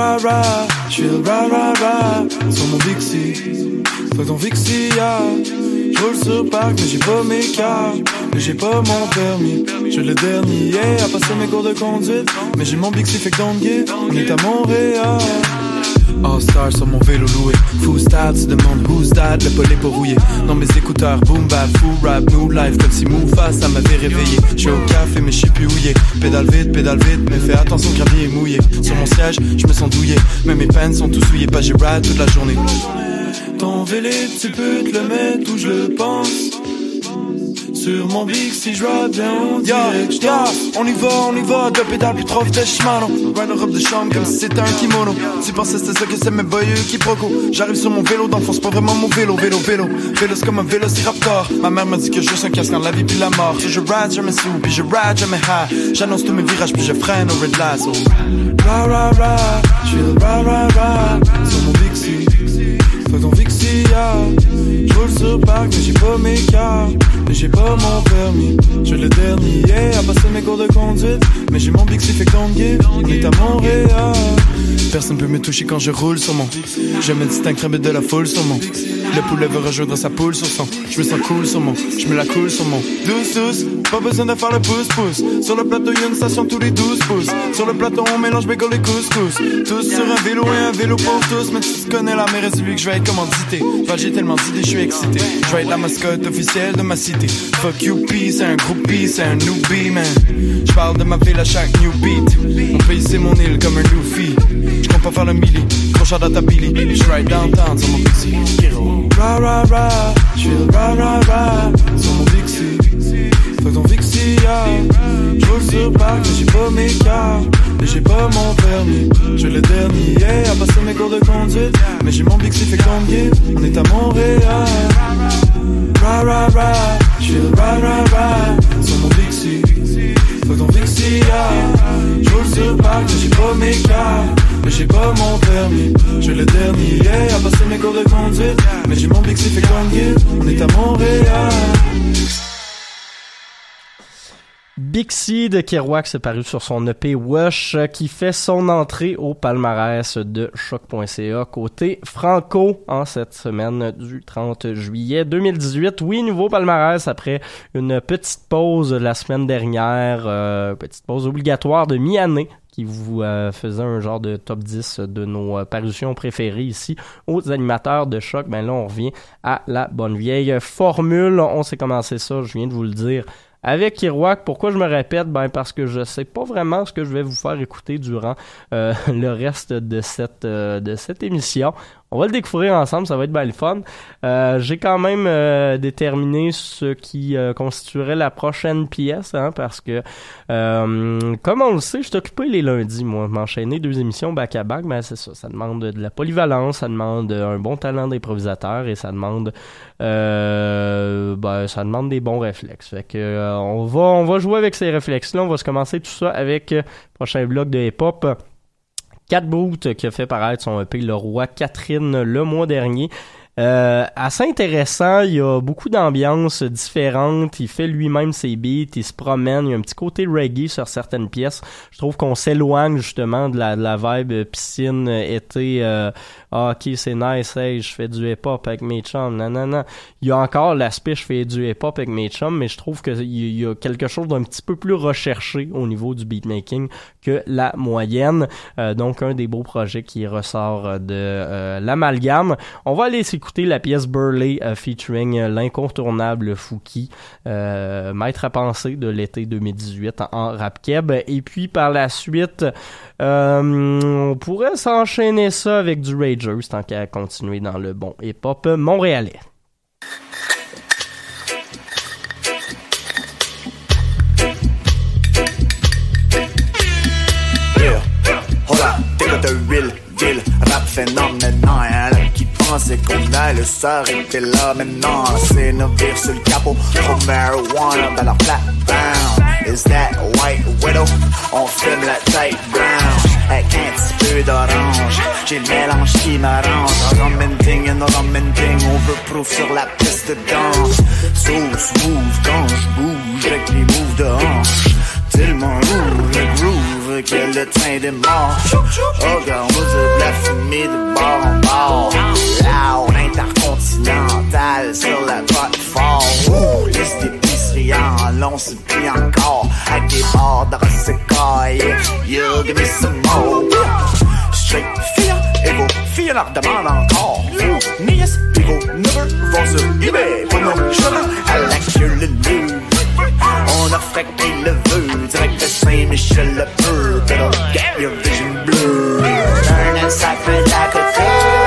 Ra ra le ra ra ra sur mon Vixie. Faut ton Vixie, yeah. Je roule sur parc, mais j'ai pas mes cartes. Mais j'ai pas mon permis. Je le dernier à passer mes cours de conduite. Mais j'ai mon Vixie, fait que don't On est à Montréal. All stars sur mon vélo loué. Full style, tu demandes who's that, le polé pour rouiller. Dans mes écouteurs, boom bap, full rap, new life, comme si Moufa, ça m'avait réveillé. J'suis au café, mais j'suis plus houillé. Pédale vite, pédale vite, mais fais attention, gravier est mouillé. Sur mon siège, je me sens douillé. Mais mes pants sont tous souillés, pas j'ai ride toute la journée. Ton vélo, tu peux te le mettre où je pense. Sur mon big si je bien on dirait On y va, on y va, deux pédales puis trop vitesse chemin Ride robe de chambre comme si c'était un kimono. Tu pensais c'était ça que c'est mes boyeux qui proco. J'arrive sur mon vélo d'enfant, c'est pas vraiment mon vélo, vélo, vélo. Vélo c'est comme un vélo raptor Ma mère m'a dit que je suis un casque en la vie puis la mort. Si je ride, je me sous, puis je ride, je me high. J'annonce tous mes virages puis je freine au red light so. Ra ra ra, le ra ra ra. Sur mon Vixie, fais ton Vixie, yeah J'roule sur parc mais j'ai pas mes cartes mais j'ai pas mon permis. Je le dernier à passer mes cours de conduite. Mais j'ai mon Bixi fait qu'on On est à Montréal. Personne peut me toucher quand je roule sur mon. Je me distingue de la foule sur mon. Le poulet veut rejoindre sa poule sur son. Je me sens cool sur mon. Je me la coule sur mon. Douce, douce. Pas besoin de faire le pouce-pouce. Sur le plateau, y'a une station tous les 12 pouces. Sur le plateau, on mélange mes et couscous. Tous sur un vélo et un vélo pour tous. Mais tu connais la mère et celui que je vais être commandité. J'ai tellement d'idées, je suis excité. Je vais être la mascotte officielle de ma cité. Fuck you, c'est un groupie, c'est un newbie, man. Je parle de ma ville à chaque new beat. Mon pays, c'est mon île comme un Luffy. Je compte pas faire le milli, crochet dans ta billy. Je ride downtown sur mon Pixie. Ra ra ra, je suis ra ra ra sur mon Pixie. Fuck ton Vixie, yeah. Je roule sur parc, mais j'ai pas mes cartes. Mais j'ai pas mon permis. Je le dernier à passer mes cours de conduite. Mais j'ai mon Bixi fait combien? On est à Montréal. Ra ra ra, j'suis le ra ra ra sur mon Vixie. Fuck ton Vixie, yeah. J'roule sur parc, mais j'ai pas mes cartes. Mais j'ai pas mon permis. Je le dernier à passer mes cours de conduite. Mais j'ai mon Bixi fait combien On est à Montréal. Bixi de Kerouac s'est paru sur son EP Wash qui fait son entrée au palmarès de choc.ca côté franco en cette semaine du 30 juillet 2018. Oui, nouveau palmarès après une petite pause la semaine dernière, euh, petite pause obligatoire de mi-année vous euh, faisait un genre de top 10 de nos euh, parutions préférées ici aux animateurs de choc. Ben là, on revient à la bonne vieille formule. On s'est commencé ça, je viens de vous le dire avec Kerouac, pourquoi je me répète? Ben parce que je sais pas vraiment ce que je vais vous faire écouter durant euh, le reste de cette euh, de cette émission. On va le découvrir ensemble, ça va être bien le fun. Euh, j'ai quand même euh, déterminé ce qui euh, constituerait la prochaine pièce, hein, parce que, comme on le sait, je suis occupé les lundis, moi. M'enchaîner deux émissions back-à-back, mais c'est ça. Ça demande de la polyvalence, ça demande un bon talent d'improvisateur et ça demande, ben, ça demande des bons réflexes. Fait que, on va, on va jouer avec ces réflexes-là. On va se commencer tout ça avec le prochain bloc de hip-hop. Cat Boot qui a fait paraître son EP Le Roi Catherine le mois dernier. Euh, assez intéressant, il y a beaucoup d'ambiances différentes, il fait lui-même ses beats, il se promène, il y a un petit côté reggae sur certaines pièces. Je trouve qu'on s'éloigne justement de la, de la vibe piscine, été, euh, ah, ok, c'est nice, hey, je fais du hip-hop avec mes chums, non. Il y a encore l'aspect, je fais du hip-hop avec mes chums, mais je trouve qu'il y a quelque chose d'un petit peu plus recherché au niveau du beatmaking que la moyenne. Euh, donc, un des beaux projets qui ressort de euh, l'amalgame. On va aller s'écouter la pièce Burley euh, featuring l'incontournable Fouki, maître à penser de l'été 2018 en, rap keb. Et puis, par la suite, on pourrait s'enchaîner ça avec du Rage tant qu'à continuer dans le bon hip-hop montréalais. Pensait qu'on allait s'arrêter là maintenant. C'est nos sur le capot, trop marijuana dans leur plat Is that white widow? On filme la tight brown avec un petit peu d'orange. J'ai le mélange qui m'arrange. Un thing and un thing, on veut proof sur la piste de danse. So smooth quand je bouge avec les moves de hanche. Lourd le train démarche. Regarde, moi de la fumée de bord en bord. Loud, intercontinental sur la botte fort. Liste en c'est plus encore. Avec des bords de resecaille. You give me some more. Straight fille et vos filles leur encore. Nièce et vos neveux pour nos cheveux à la queue le. On a le vœu direct de Saint-Michel le peu. That'll get your vision bleu. Turn and sacré à côté. Yeah,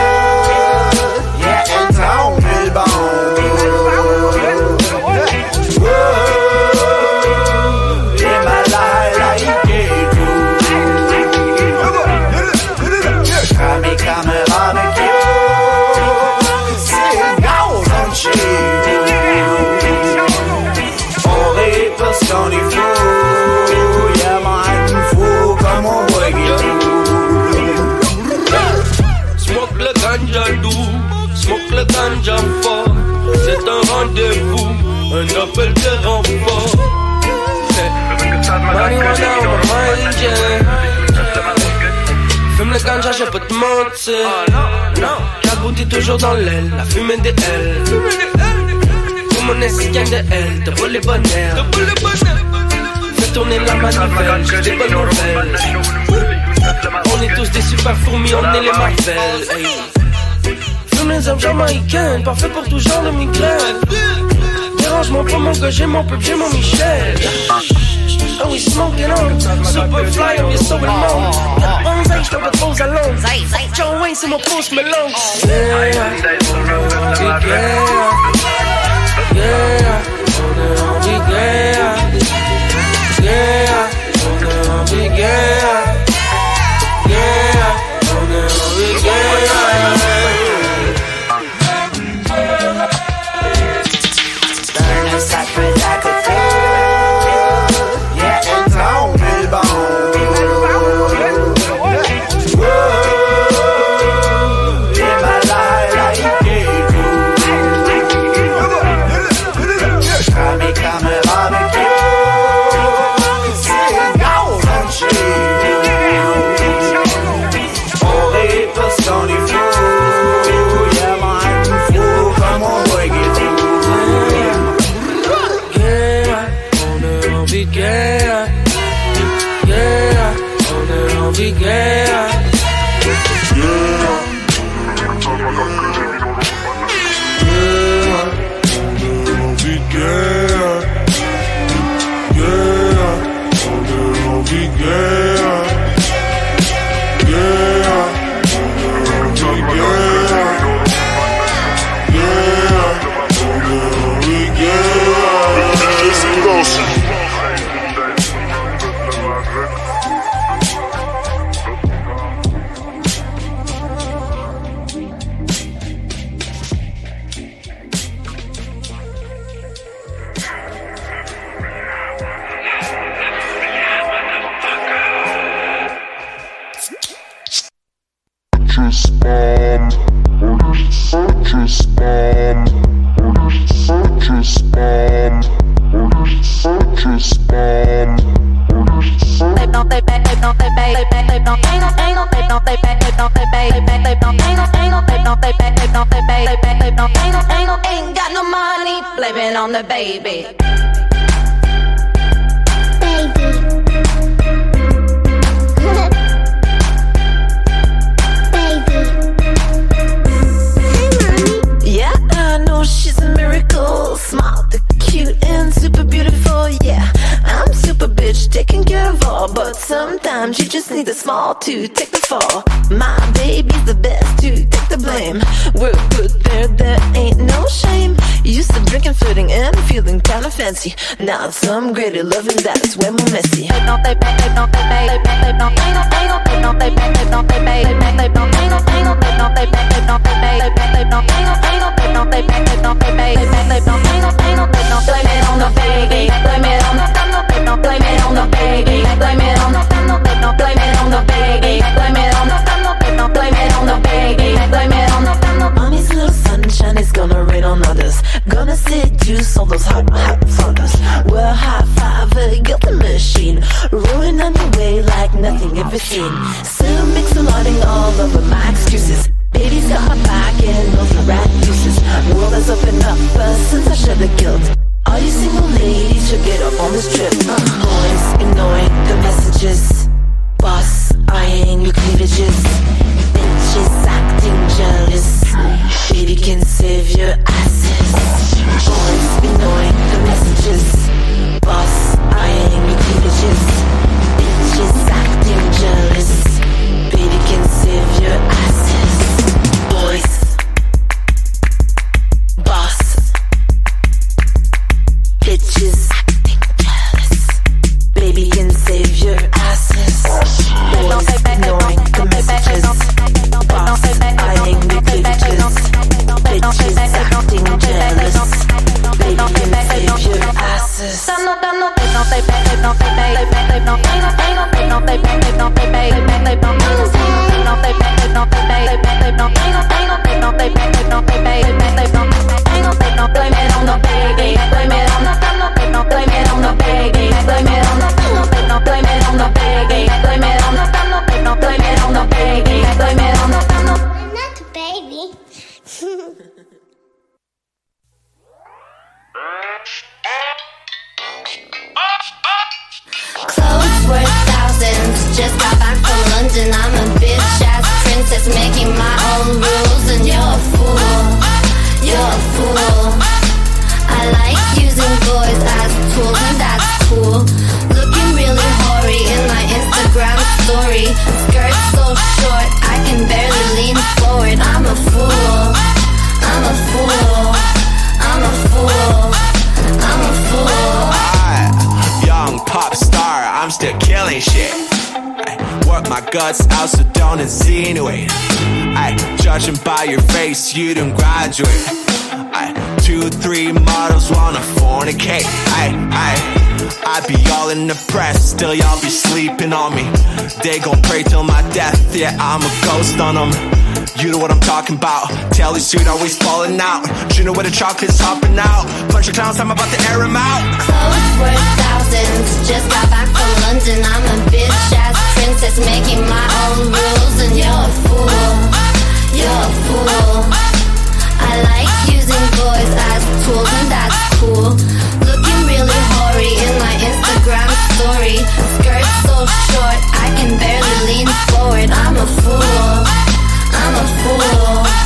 Je peux te mentir. Non, la toujours dans l'aile, la fumée des ailes. Tout mon de elle, de les bonheurs. Fais tourner la manivelle, j'ai des bonnes nouvelles. On est tous des super fourmis, on est les Marvel. Fume les hommes jamaïcaines, parfait pour tout genre de migraine. Dérange-moi pas mon gars, j'ai mon peuple, j'ai mon Michel. And we smoking on Super fly, on est sur le monde Got onze ans, j'te repose à Londres Joe Wayne, c'est mon post melon Yeah, yeah, yeah. On est en guerre Yeah, baby. baby yeah i know she's a miracle. Smart, cute, and super beautiful. Yeah, I'm super bitch, taking care of all. But sometimes you just need a small to take out. Some greater loving, that's when suit always falling out. You know where the chocolate's hopping out. Bunch of clowns, I'm about to air them out. Clothes worth thousands. Just got back from London. I'm a bitch ass princess making my own rules, and you're a fool. You're a fool. I like using boys as tools, and that's cool. Looking really hoary in my Instagram story. Skirt so short, I can barely lean forward. I'm a fool. I'm a fool.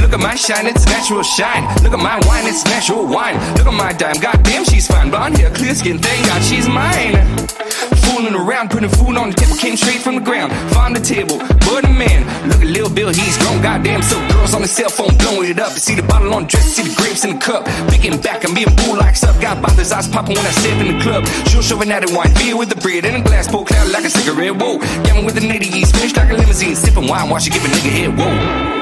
Look at my shine, it's natural shine. Look at my wine, it's natural wine. Look at my dime, goddamn, she's fine. Blonde hair, clear skin, thank God she's mine. Fooling around, putting food on the table, came straight from the ground. Find the table, but a man. Look at Lil Bill, he's grown, goddamn. So girls on the cell phone blowing it up. You see the bottle on the dress, see the grapes in the cup. Picking back, I'm being bull like up. Got bothers, eyes popping when I step in the club. Sure, shoving at it, wine, beer with the bread, and a glass pull cloud like a cigarette. Whoa, gammon with the nitty finished like a limousine, sipping wine while she give a nigga head. Whoa.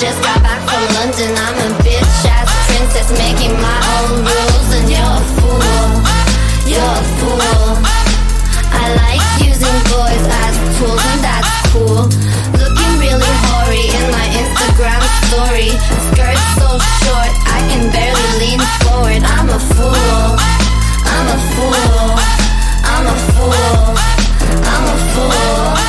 Just got back from London. I'm a bitch ass princess making my own rules, and you're a fool. You're a fool. I like using boys as tools, and that's cool. Looking really hoary in my Instagram story. Skirt so short, I can barely lean forward. I'm a fool. I'm a fool. I'm a fool. I'm a fool.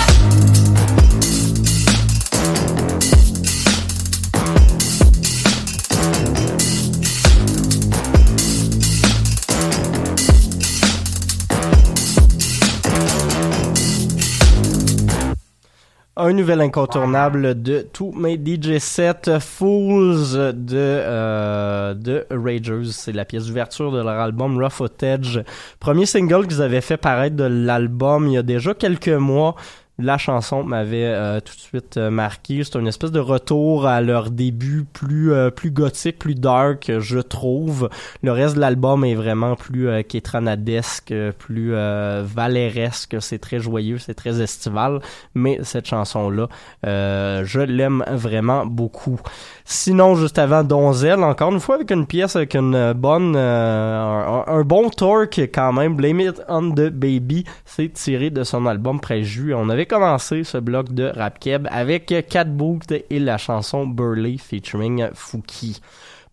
Un nouvel incontournable de tous mes DJ sets, Fools de, euh, de Ragers. C'est la pièce d'ouverture de leur album Rough Footage. Premier single qu'ils avaient fait paraître de l'album il y a déjà quelques mois. La chanson m'avait euh, tout de suite euh, marqué. C'est une espèce de retour à leur début plus euh, plus gothique, plus dark, je trouve. Le reste de l'album est vraiment plus kétranadesque, plus valéresque. C'est très joyeux, c'est très estival. Mais cette chanson-là, je l'aime vraiment beaucoup. Sinon, juste avant Donzel, encore une fois avec une pièce avec une bonne, un, un bon torque quand même. Blame It on the Baby, c'est tiré de son album Préjus. On avait commencé ce bloc de rap keb avec Cat Boot et la chanson Burley featuring Fouki.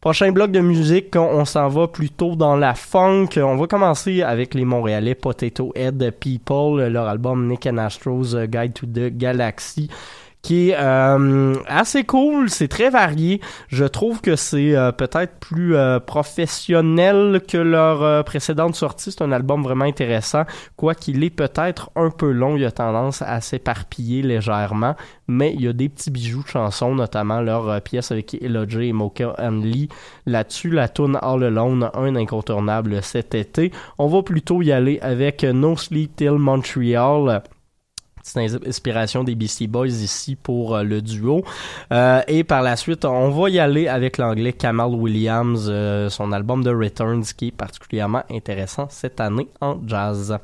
Prochain bloc de musique, on s'en va plutôt dans la funk. On va commencer avec les Montréalais Potato Head People, leur album Nick and Astro's Guide to the Galaxy qui euh, assez cool, c'est très varié. Je trouve que c'est euh, peut-être plus euh, professionnel que leur précédente sortie. C'est un album vraiment intéressant, quoiqu'il est peut-être un peu long. Il a tendance à s'éparpiller légèrement, mais il y a des petits bijoux de chansons, notamment leur pièce avec Ella et Mocha Lee. Là-dessus, la tune All Alone, un incontournable cet été. On va plutôt y aller avec No Sleep Till Montreal petite inspiration des Beastie Boys ici pour euh, le duo. Euh, et par la suite, on va y aller avec l'anglais Kamal Williams, euh, son album The Returns qui est particulièrement intéressant cette année en jazz.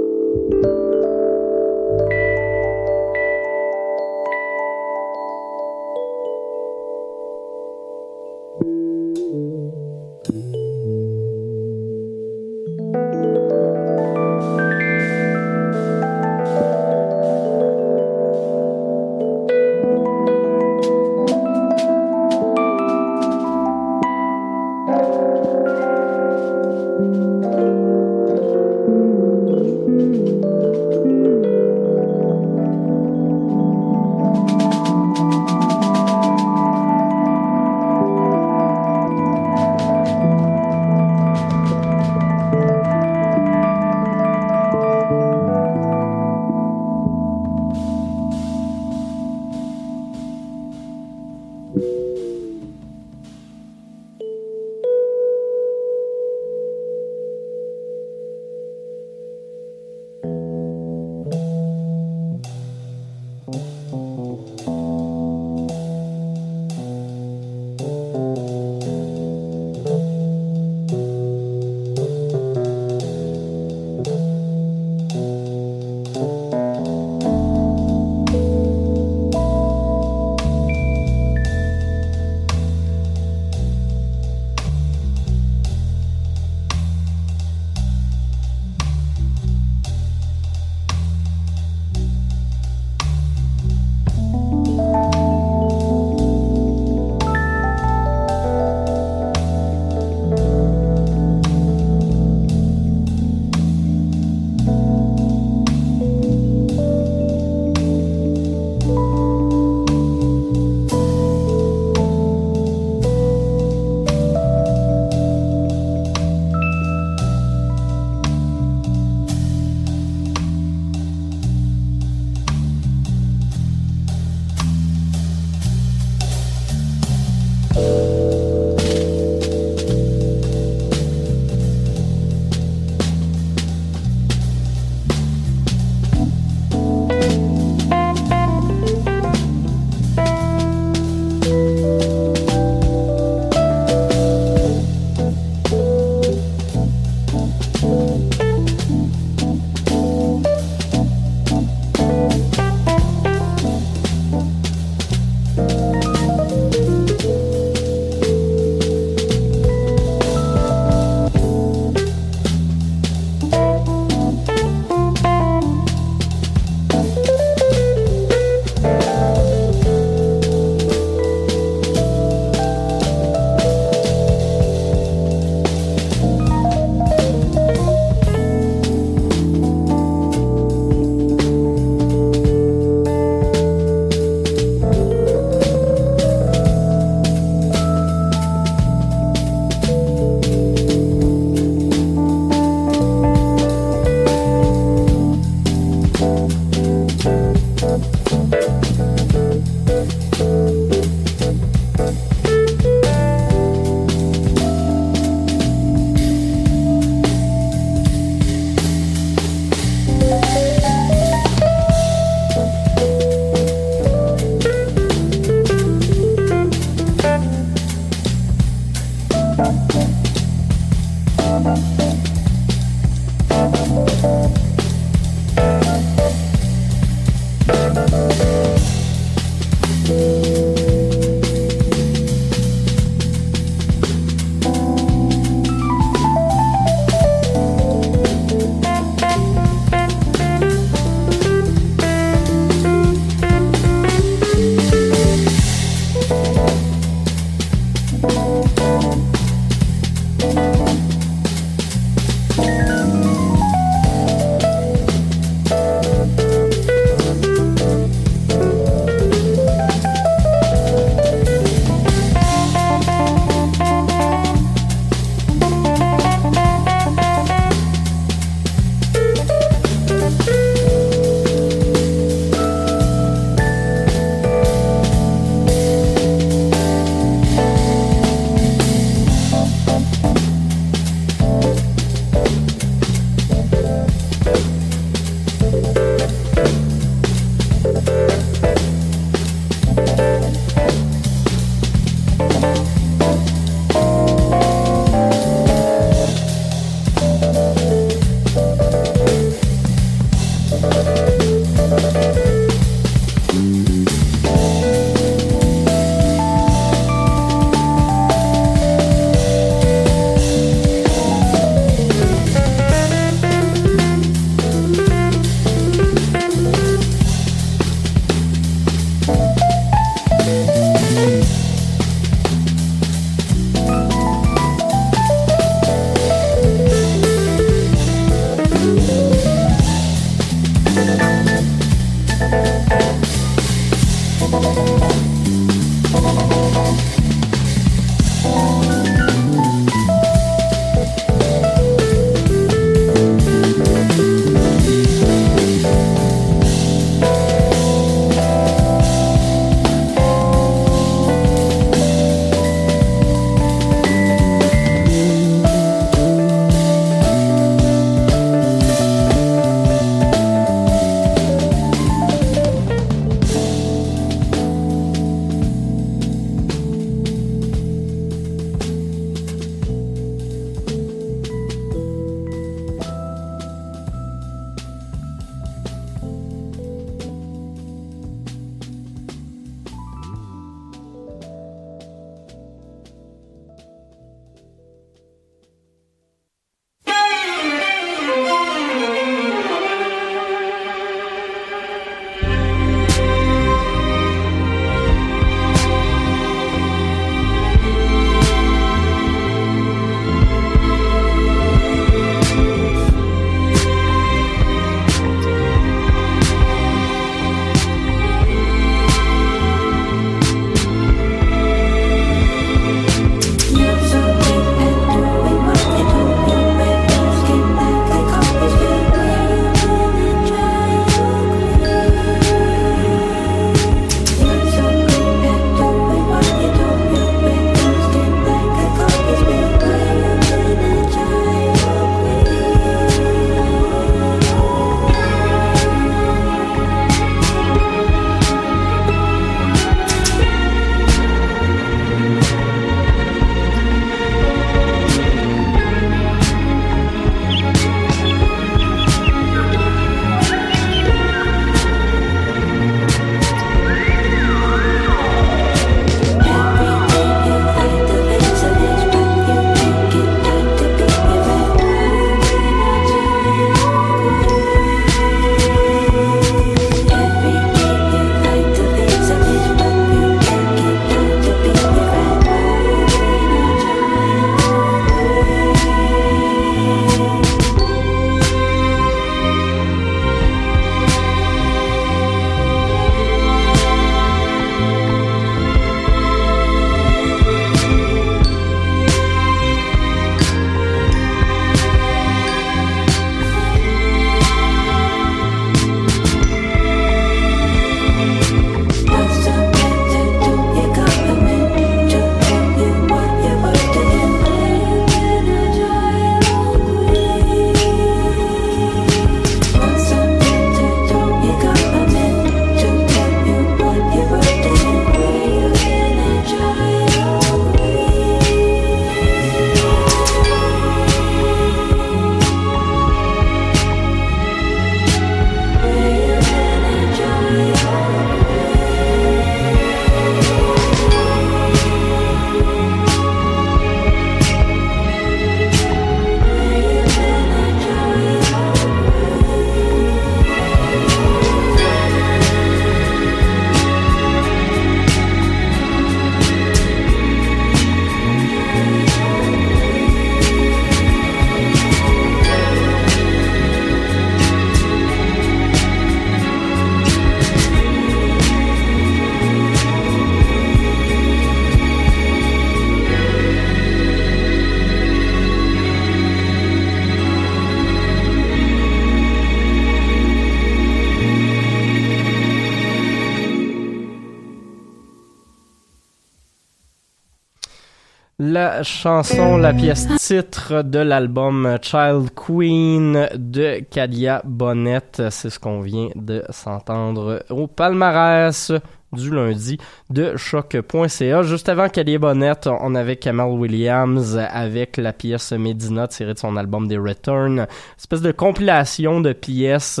chanson, la pièce titre de l'album Child Queen de Kadia Bonnet, c'est ce qu'on vient de s'entendre au palmarès du lundi de choc.ca. Juste avant Kadia Bonnet, on avait Kamal Williams avec la pièce Medina tirée de son album The Return, espèce de compilation de pièces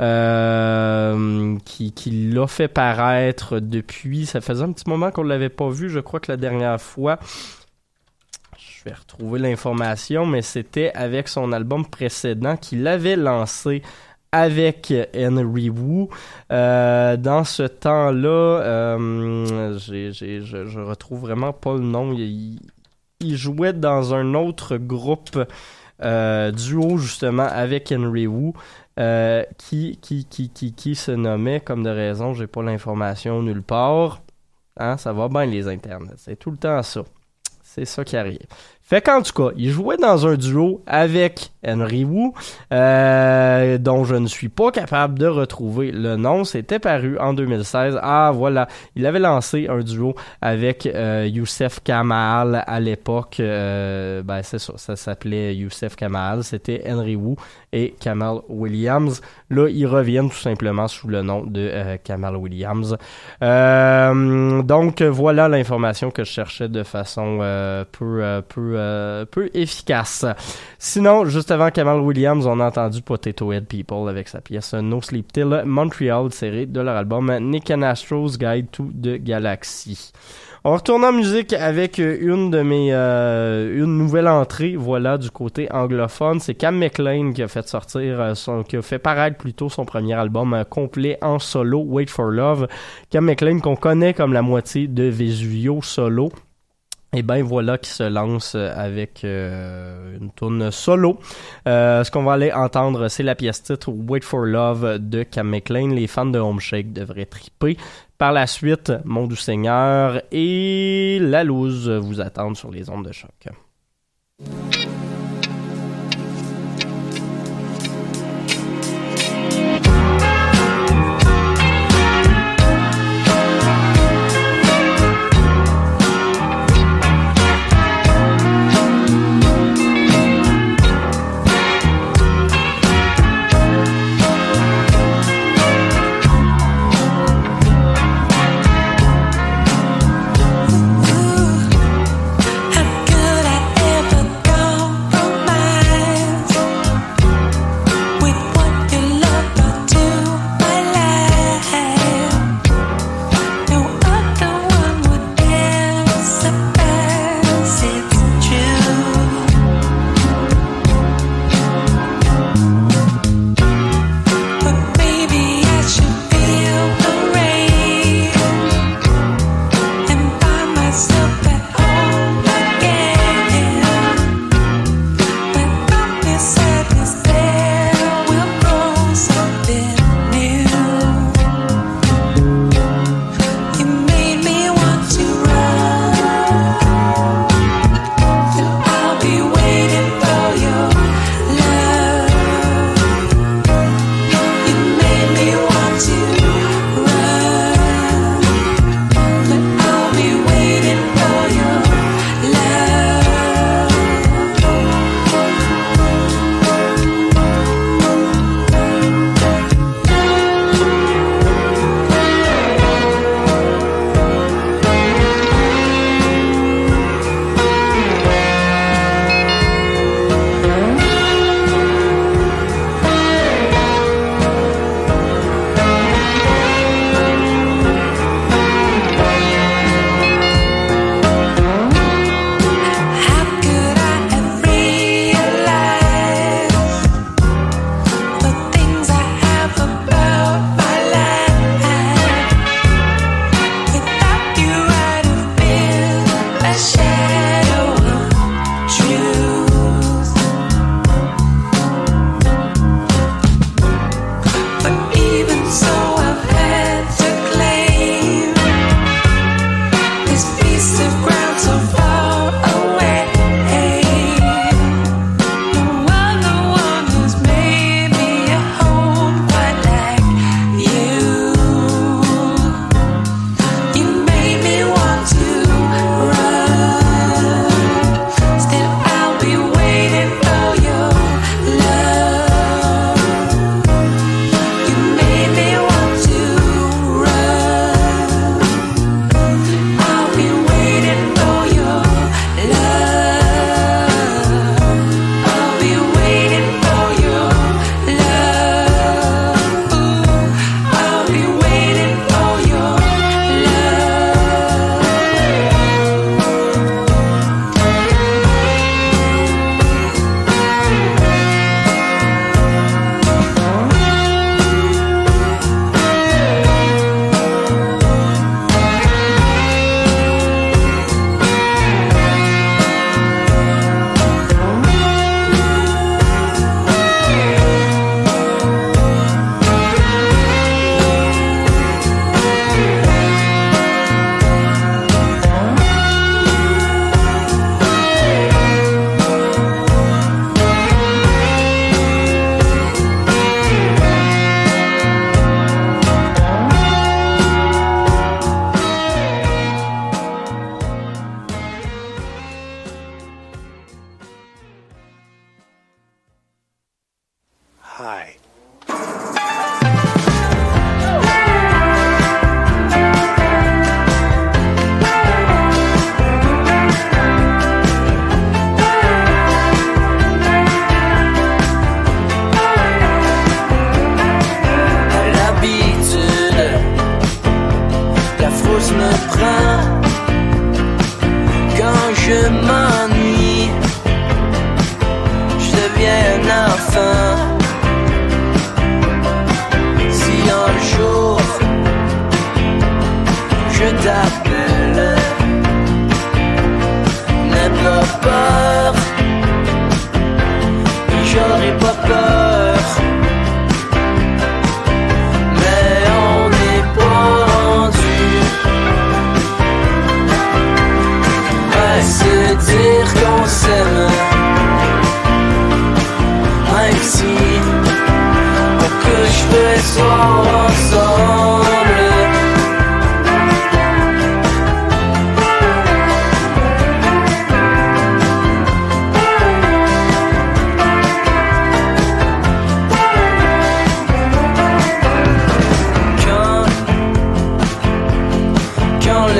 euh, qui, qui l'a fait paraître depuis. Ça faisait un petit moment qu'on l'avait pas vu. Je crois que la dernière fois je vais retrouver l'information, mais c'était avec son album précédent qu'il avait lancé avec Henry Wu. Euh, dans ce temps-là, euh, je, je retrouve vraiment pas le nom. Il, jouait dans un autre groupe euh, duo justement avec Henry Wu. Qui, qui, qui, qui, qui se nommait, comme de raison, j'ai pas l'information nulle part. Hein, ça va bien les internets. C'est tout le temps ça. C'est ça qui arrive. Fait qu'en tout cas, il jouait dans un duo avec Henry Wu, euh, dont je ne suis pas capable de retrouver le nom. C'était paru en 2016. Ah voilà, il avait lancé un duo avec euh, Youssef Kamal à l'époque. Euh, ben c'est ça, ça s'appelait Youssef Kamal. C'était Henry Wu et Kamal Williams. Là, ils reviennent tout simplement sous le nom de Kamal Williams. Donc voilà l'information que je cherchais de façon peu, peu, euh, peu efficace. Sinon, juste avant Kamal Williams, on a entendu Potato Head People avec sa pièce No Sleep Till Montreal, tirée de leur album Nick and Astro's Guide to the Galaxy. On retourne en musique avec une de mes euh, une nouvelle entrée, voilà du côté anglophone, c'est Cam McLean qui a fait sortir euh, son qui a fait paraître plutôt son premier album complet en solo, Wait for Love. Cam McLean qu'on connaît comme la moitié de Vesuvio solo. Et ben voilà qui se lance avec euh, une tourne solo. Euh, ce qu'on va aller entendre, c'est la pièce titre Wait for Love de Cam McLean. Les fans de Home Shake devraient triper. Par la suite, Mon Doux Seigneur et La Louse vous attendent sur les ondes de choc.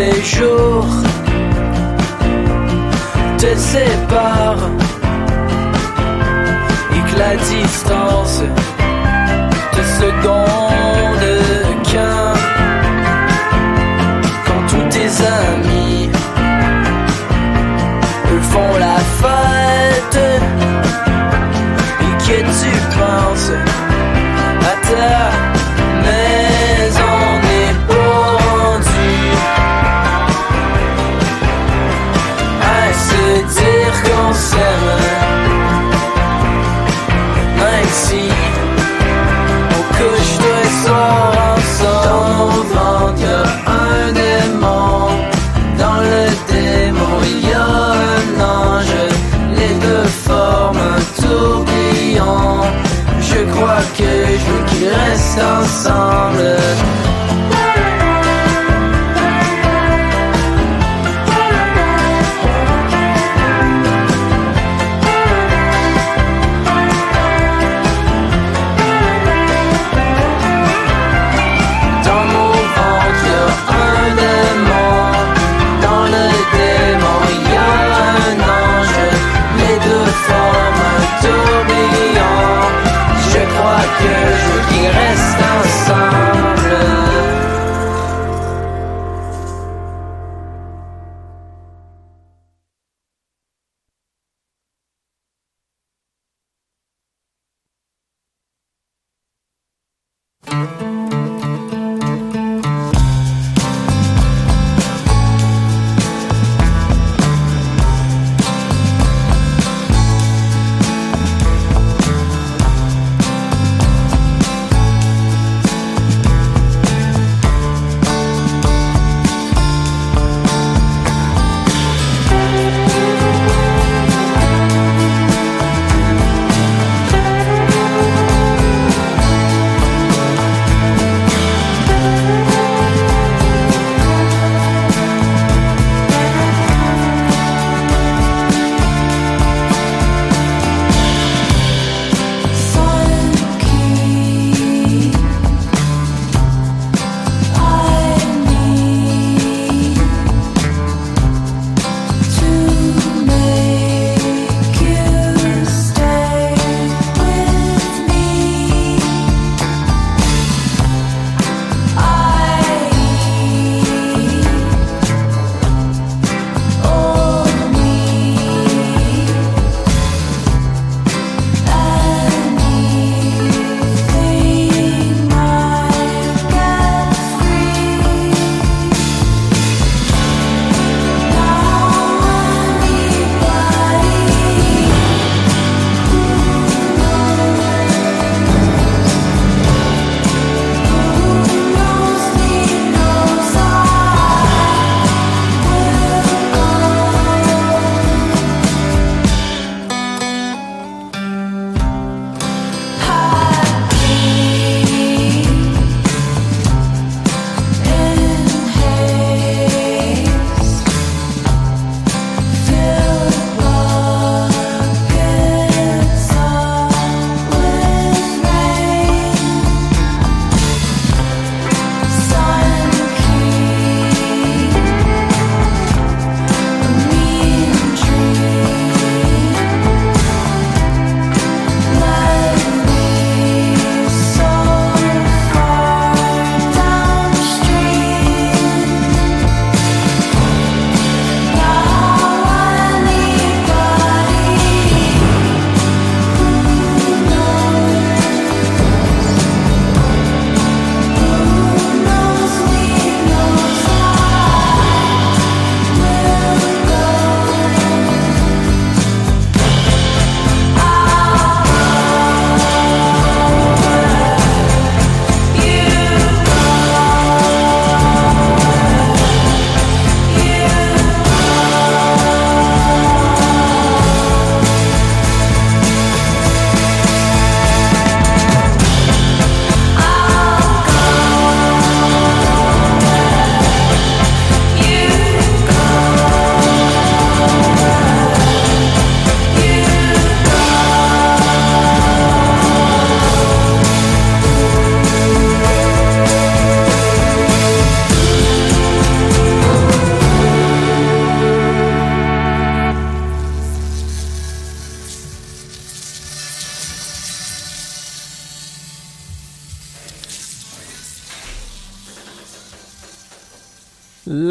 Les jours te séparent et que la distance te seconde, quand, quand tous tes amis eux font la fête et que tu penses à ta ensemble.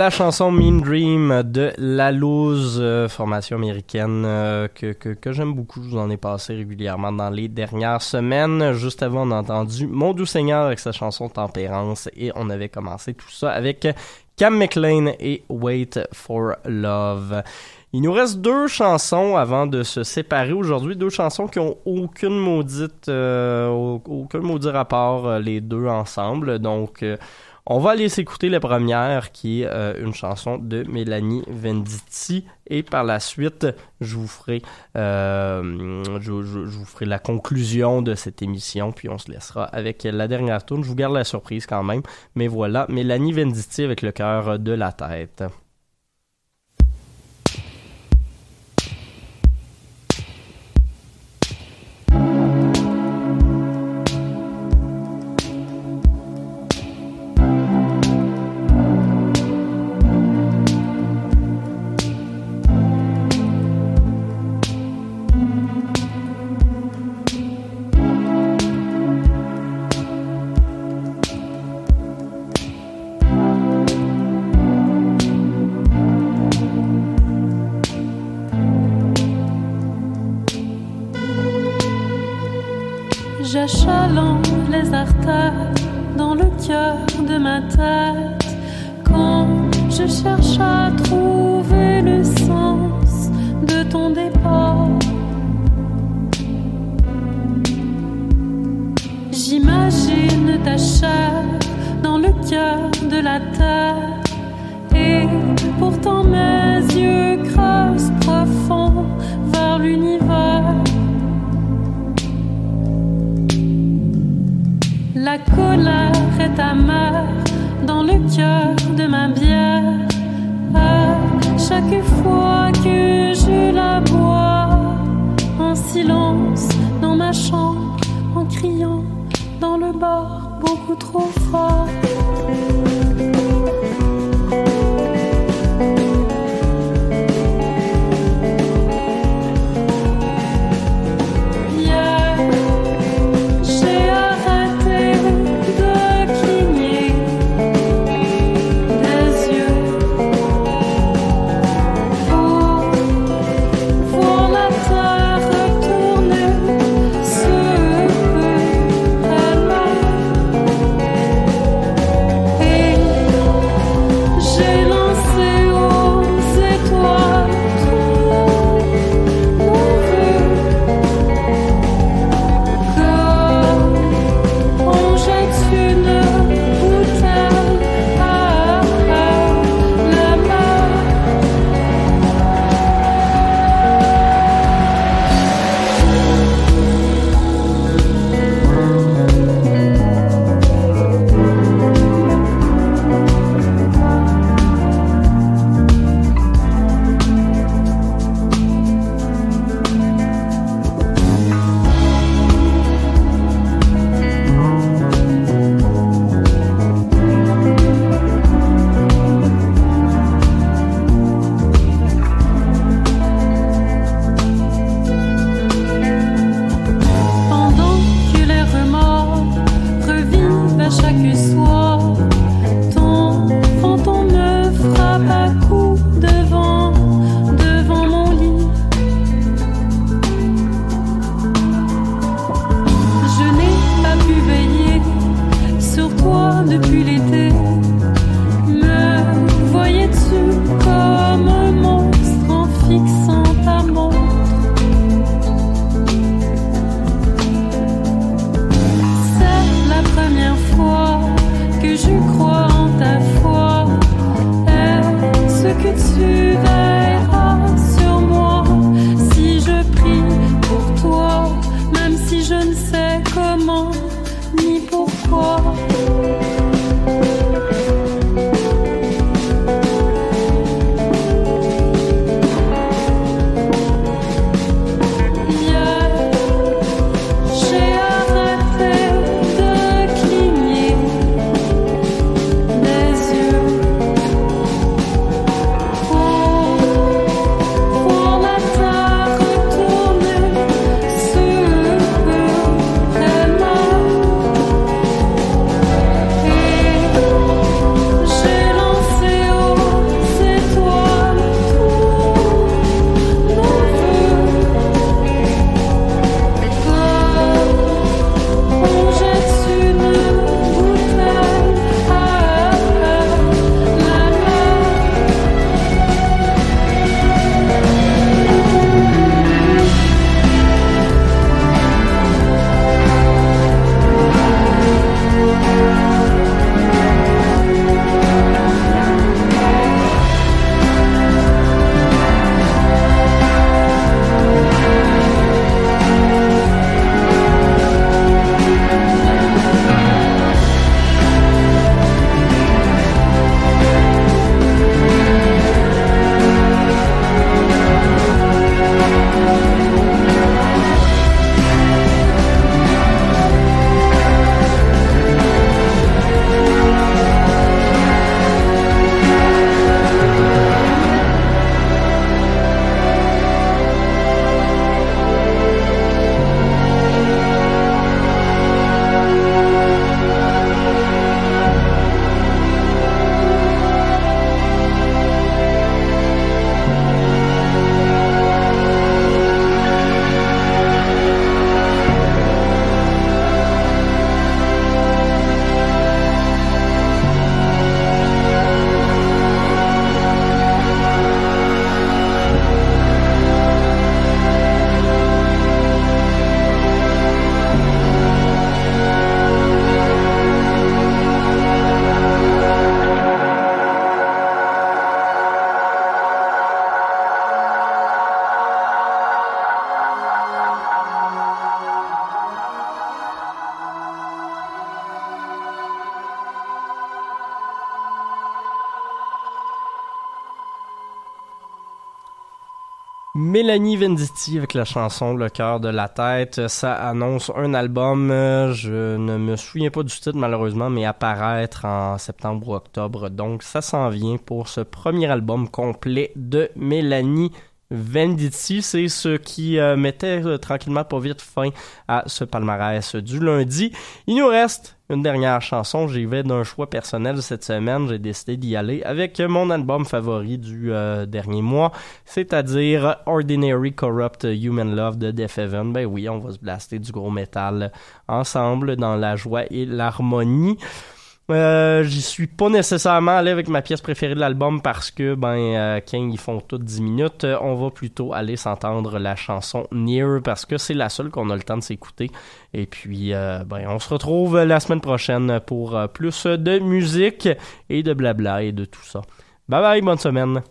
La chanson Mean Dream de La Loose, euh, formation américaine euh, que, que, j'aime beaucoup. Je vous en ai passé régulièrement dans les dernières semaines. Juste avant, on a entendu Mon Doux Seigneur avec sa chanson Tempérance et on avait commencé tout ça avec Cam McLean et Wait for Love. Il nous reste deux chansons avant de se séparer aujourd'hui, deux chansons qui ont aucune maudite, euh, aucun maudit rapport les deux ensemble. Donc, on va aller s'écouter la première, qui est euh, une chanson de Mélanie Venditti, et par la suite, je vous ferai, euh, je, vous ferai la conclusion de cette émission, puis on se laissera avec la dernière tourne. Je vous garde la surprise quand même, mais voilà, Mélanie Venditti avec le cœur de la tête. Mélanie Venditti avec la chanson Le cœur de la tête. Ça annonce un album, euh, je ne me souviens pas du titre malheureusement, mais apparaître en septembre ou octobre. Donc ça s'en vient pour ce premier album complet de Mélanie Venditti. C'est ce qui euh, mettait euh, tranquillement pas vite fin à ce palmarès du lundi. Il nous reste une dernière chanson. J'y vais d'un choix personnel cette semaine. J'ai décidé d'y aller avec mon album favori du euh, dernier mois, c'est-à-dire Ordinary Corrupt Human Love de Def Heaven. Ben oui, on va se blaster du gros métal ensemble dans la joie et l'harmonie. Euh, j'y suis pas nécessairement allé avec ma pièce préférée de l'album parce que ben euh, quand ils font toutes 10 minutes, euh, on va plutôt aller s'entendre la chanson Near parce que c'est la seule qu'on a le temps de s'écouter. Et puis ben on se retrouve la semaine prochaine pour plus de musique et de blabla et de tout ça. Bye bye, bonne semaine.